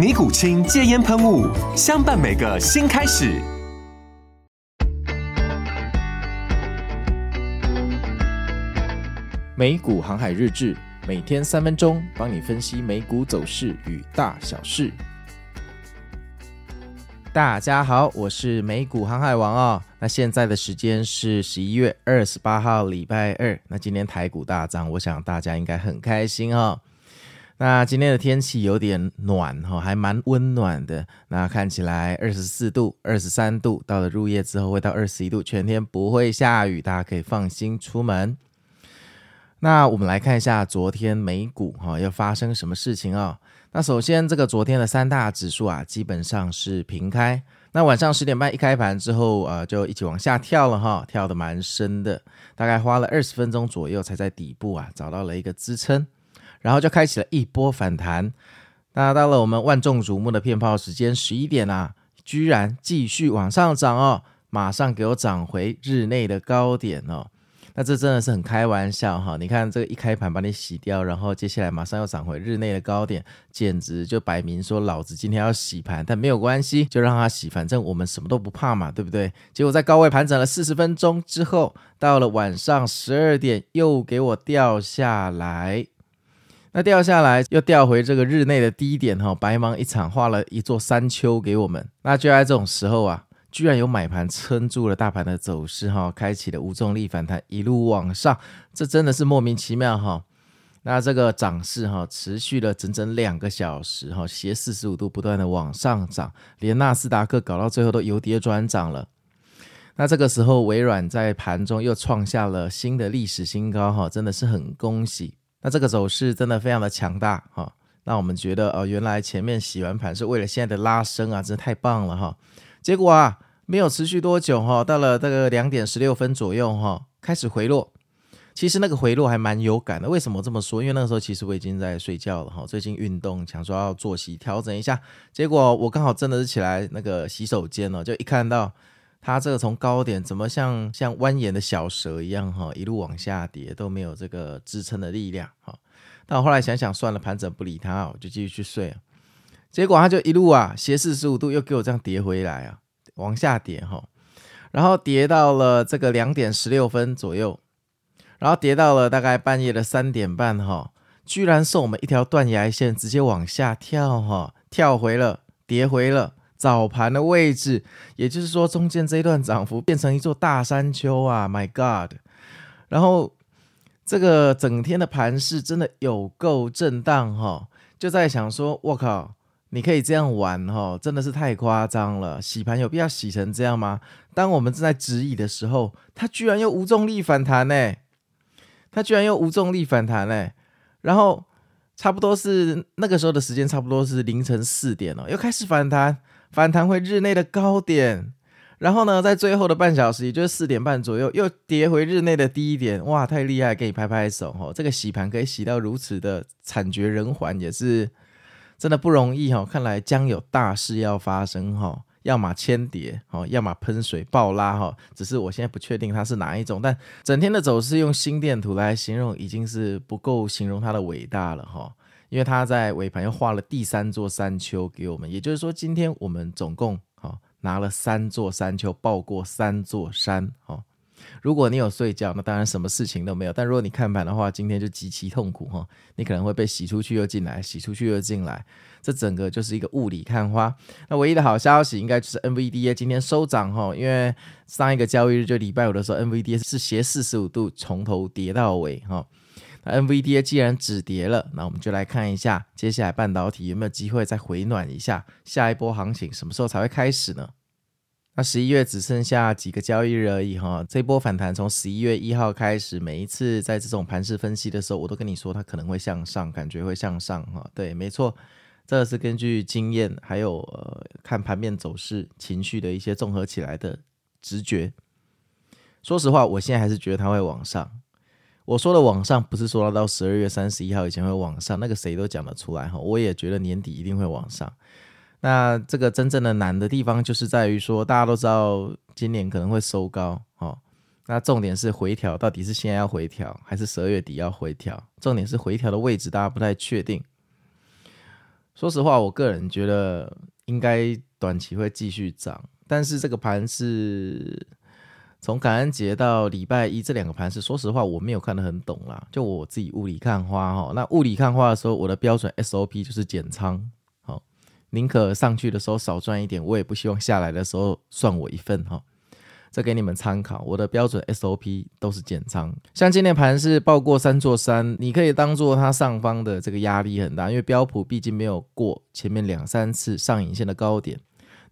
尼古清戒烟喷雾，相伴每个新开始。美股航海日志，每天三分钟，帮你分析美股走势与大小事。大家好，我是美股航海王哦。那现在的时间是十一月二十八号，礼拜二。那今天台股大涨，我想大家应该很开心哦。那今天的天气有点暖哈，还蛮温暖的。那看起来二十四度、二十三度，到了入夜之后会到二十一度，全天不会下雨，大家可以放心出门。那我们来看一下昨天美股哈要发生什么事情啊？那首先这个昨天的三大指数啊，基本上是平开。那晚上十点半一开盘之后啊，就一起往下跳了哈，跳得蛮深的，大概花了二十分钟左右才在底部啊找到了一个支撑。然后就开启了一波反弹，那到了我们万众瞩目的骗炮时间十一点啊，居然继续往上涨哦，马上给我涨回日内的高点哦，那这真的是很开玩笑哈！你看这个一开盘把你洗掉，然后接下来马上又涨回日内的高点，简直就摆明说老子今天要洗盘，但没有关系，就让它洗，反正我们什么都不怕嘛，对不对？结果在高位盘整了四十分钟之后，到了晚上十二点又给我掉下来。那掉下来又掉回这个日内的低点哈，白忙一场，画了一座山丘给我们。那就在这种时候啊，居然有买盘撑住了大盘的走势哈，开启了无重力反弹，一路往上，这真的是莫名其妙哈。那这个涨势哈，持续了整整两个小时哈，斜四十五度不断的往上涨，连纳斯达克搞到最后都由跌转涨了。那这个时候，微软在盘中又创下了新的历史新高哈，真的是很恭喜。那这个走势真的非常的强大哈，那我们觉得哦，原来前面洗完盘是为了现在的拉升啊，真的太棒了哈。结果啊，没有持续多久哈，到了这个两点十六分左右哈，开始回落。其实那个回落还蛮有感的，为什么这么说？因为那个时候其实我已经在睡觉了哈，最近运动想说要作息调整一下，结果我刚好真的是起来那个洗手间哦，就一看到。它这个从高点怎么像像蜿蜒的小蛇一样哈，一路往下跌都没有这个支撑的力量哈。但我后来想想算了，盘整不理它，我就继续去睡。结果它就一路啊斜四十五度又给我这样跌回来啊，往下跌哈，然后跌到了这个两点十六分左右，然后跌到了大概半夜的三点半哈，居然送我们一条断崖线，直接往下跳哈，跳回了，跌回了。早盘的位置，也就是说，中间这一段涨幅变成一座大山丘啊！My God！然后这个整天的盘势真的有够震荡哈，就在想说，我靠，你可以这样玩哈，真的是太夸张了！洗盘有必要洗成这样吗？当我们正在质疑的时候，它居然又无重力反弹呢！它居然又无重力反弹呢！然后差不多是那个时候的时间，差不多是凌晨四点哦，又开始反弹。反弹回日内的高点，然后呢，在最后的半小时，也就是四点半左右，又跌回日内的低点。哇，太厉害，给你拍拍手哦！这个洗盘可以洗到如此的惨绝人寰，也是真的不容易哈。看来将有大事要发生哈，要么千跌哦，要么喷水爆拉哈。只是我现在不确定它是哪一种，但整天的走势用心电图来形容，已经是不够形容它的伟大了哈。因为他在尾盘又画了第三座山丘给我们，也就是说，今天我们总共哈拿了三座山丘，抱过三座山哈。如果你有睡觉，那当然什么事情都没有。但如果你看盘的话，今天就极其痛苦哈，你可能会被洗出去又进来，洗出去又进来，这整个就是一个雾里看花。那唯一的好消息应该就是 NVDA 今天收涨哈，因为上一个交易日就礼拜五的时候，NVDA 是斜四十五度从头跌到尾哈。那 NVDA 既然止跌了，那我们就来看一下接下来半导体有没有机会再回暖一下，下一波行情什么时候才会开始呢？那十一月只剩下几个交易日而已哈，这波反弹从十一月一号开始，每一次在这种盘势分析的时候，我都跟你说它可能会向上，感觉会向上哈。对，没错，这是根据经验还有呃看盘面走势、情绪的一些综合起来的直觉。说实话，我现在还是觉得它会往上。我说的往上不是说到十二月三十一号以前会往上，那个谁都讲得出来哈。我也觉得年底一定会往上。那这个真正的难的地方就是在于说，大家都知道今年可能会收高，哦，那重点是回调，到底是现在要回调，还是十二月底要回调？重点是回调的位置，大家不太确定。说实话，我个人觉得应该短期会继续涨，但是这个盘是从感恩节到礼拜一这两个盘是，说实话我没有看得很懂啦。就我自己雾里看花哈，那雾里看花的时候，我的标准 SOP 就是减仓。好宁可上去的时候少赚一点，我也不希望下来的时候算我一份哈。这给你们参考，我的标准 SOP 都是减仓。像今天盘是爆过三座山，你可以当做它上方的这个压力很大，因为标普毕竟没有过前面两三次上影线的高点。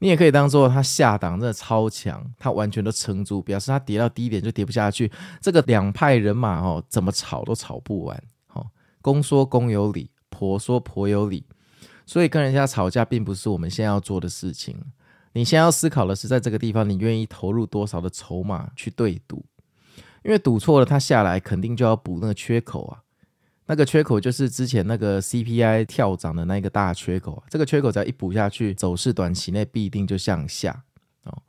你也可以当做它下档真的超强，它完全都撑住，表示它跌到低点就跌不下去。这个两派人马哦，怎么吵都吵不完。好，公说公有理，婆说婆有理。所以跟人家吵架并不是我们现在要做的事情。你先要思考的是，在这个地方你愿意投入多少的筹码去对赌，因为赌错了，它下来肯定就要补那个缺口啊。那个缺口就是之前那个 CPI 跳涨的那个大缺口。这个缺口只要一补下去，走势短期内必定就向下哦。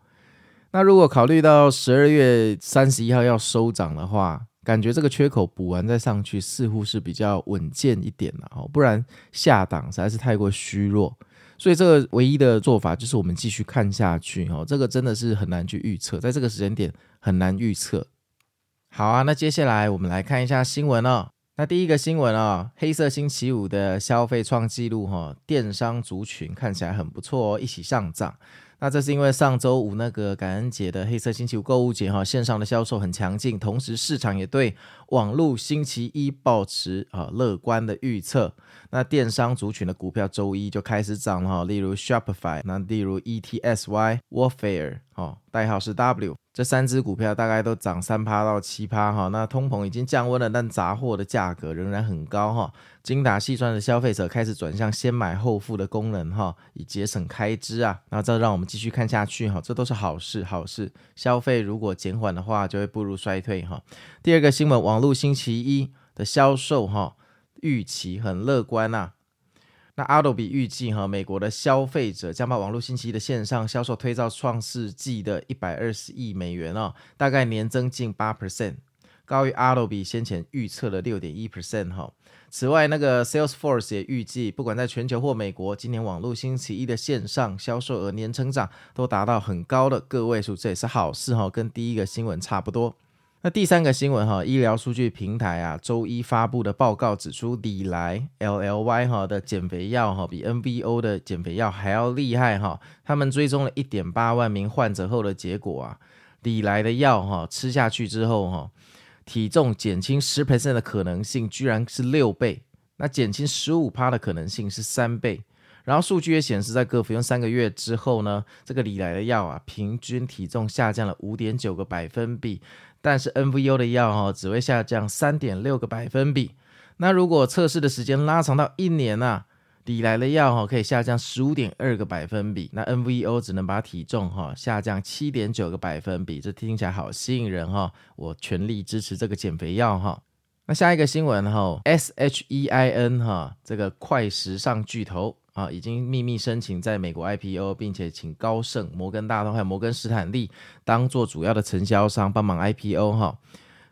那如果考虑到十二月三十一号要收涨的话，感觉这个缺口补完再上去，似乎是比较稳健一点了哦，不然下档实在是太过虚弱，所以这个唯一的做法就是我们继续看下去哦，这个真的是很难去预测，在这个时间点很难预测。好啊，那接下来我们来看一下新闻哦。那第一个新闻啊，黑色星期五的消费创纪录哈，电商族群看起来很不错哦，一起上涨。那这是因为上周五那个感恩节的黑色星期五购物节哈，线上的销售很强劲，同时市场也对网络星期一保持啊乐观的预测。那电商族群的股票周一就开始涨了哈，例如 Shopify，那例如 ETSY Warfare，哈，代号是 W。这三只股票大概都涨三趴到七趴哈，那通膨已经降温了，但杂货的价格仍然很高哈。精打细算的消费者开始转向先买后付的功能哈，以节省开支啊。那这让我们继续看下去哈，这都是好事好事。消费如果减缓的话，就会步入衰退哈。第二个新闻，网络星期一的销售哈预期很乐观呐。那 Adobe 预计哈，美国的消费者将把网络星期一的线上销售推到创世纪的一百二十亿美元哦，大概年增近八 percent，高于 Adobe 先前预测的六点一 percent 哈。此外，那个 Salesforce 也预计，不管在全球或美国，今年网络星期一的线上销售额年成长都达到很高的个位数，这也是好事哈，跟第一个新闻差不多。那第三个新闻哈，医疗数据平台啊，周一发布的报告指出，礼来 LLY 哈的减肥药哈，比 NVO 的减肥药还要厉害哈。他们追踪了一点八万名患者后的结果啊，礼来的药哈吃下去之后哈，体重减轻十 percent 的可能性居然是六倍，那减轻十五趴的可能性是三倍。然后数据也显示，在各服用三个月之后呢，这个礼来的药啊，平均体重下降了五点九个百分比。但是 NVO 的药哈只会下降三点六个百分比。那如果测试的时间拉长到一年啊，抵来的药哈可以下降十五点二个百分比。那 NVO 只能把体重哈下降七点九个百分比。这听起来好吸引人哈，我全力支持这个减肥药哈。那下一个新闻哈，SHEIN 哈这个快时尚巨头。啊，已经秘密申请在美国 IPO，并且请高盛、摩根大通还有摩根士坦利当做主要的承销商帮忙 IPO 哈。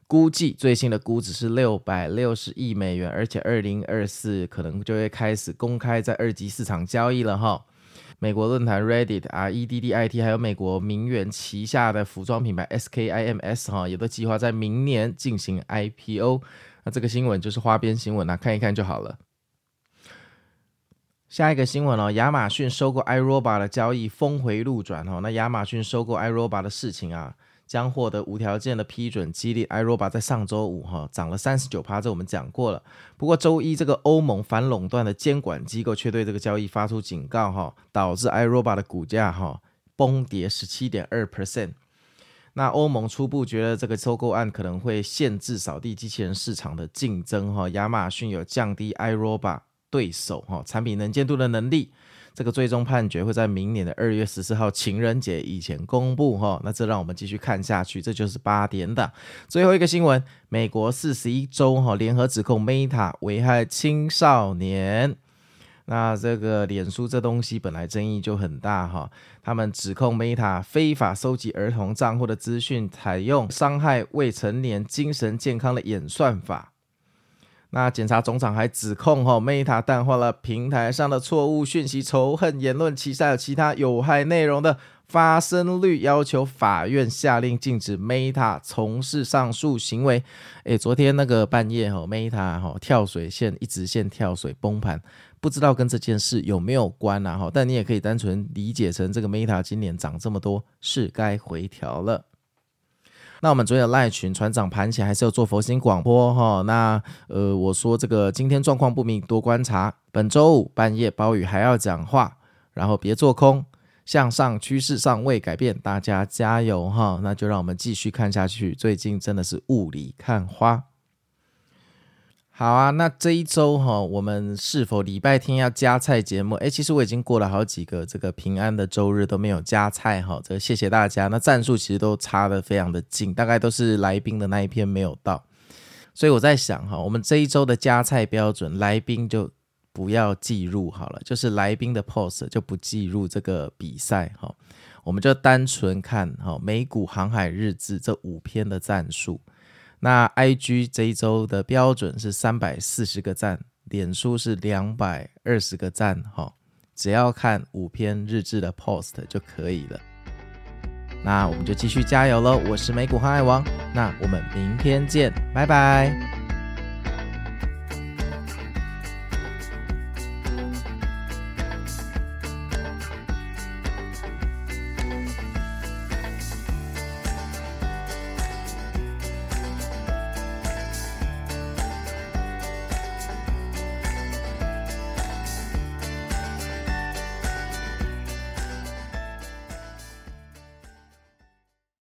估计最新的估值是六百六十亿美元，而且二零二四可能就会开始公开在二级市场交易了哈。美国论坛 Reddit 啊，EDDIT 还有美国名媛旗下的服装品牌 SKIMS 哈，也都计划在明年进行 IPO。那这个新闻就是花边新闻啊，看一看就好了。下一个新闻哦，亚马逊收购 iRobot 的交易峰回路转哦。那亚马逊收购 iRobot 的事情啊，将获得无条件的批准，激励 iRobot 在上周五哈涨了三十九趴，这我们讲过了。不过周一这个欧盟反垄断的监管机构却对这个交易发出警告哈，导致 iRobot 的股价哈崩跌十七点二 percent。那欧盟初步觉得这个收购案可能会限制扫地机器人市场的竞争哈，亚马逊有降低 iRobot 对手哈产品能见度的能力，这个最终判决会在明年的二月十四号情人节以前公布哈。那这让我们继续看下去，这就是八点档。最后一个新闻，美国四十一州哈联合指控 Meta 危害青少年。那这个脸书这东西本来争议就很大哈，他们指控 Meta 非法收集儿童账户的资讯，采用伤害未成年精神健康的演算法。那检察总长还指控哈，Meta 淡化了平台上的错误讯息、仇恨言论、其他有其他有害内容的发生率，要求法院下令禁止 Meta 从事上述行为。诶，昨天那个半夜哈，Meta 哈跳水线一直线跳水崩盘，不知道跟这件事有没有关啊？哈，但你也可以单纯理解成这个 Meta 今年涨这么多，是该回调了。那我们昨天的赖群船长盘前还是要做佛心广播哈。那呃，我说这个今天状况不明，多观察。本周五半夜暴雨还要讲话，然后别做空，向上趋势尚未改变，大家加油哈。那就让我们继续看下去。最近真的是雾里看花。好啊，那这一周哈，我们是否礼拜天要加菜节目？诶，其实我已经过了好几个这个平安的周日都没有加菜哈，这个谢谢大家。那战术其实都差得非常的近，大概都是来宾的那一篇没有到，所以我在想哈，我们这一周的加菜标准，来宾就不要计入好了，就是来宾的 post 就不计入这个比赛哈，我们就单纯看哈美股航海日志这五篇的战术。那 IG 这一周的标准是三百四十个赞，脸书是两百二十个赞，哈，只要看五篇日志的 post 就可以了。那我们就继续加油喽！我是美股航海王，那我们明天见，拜拜。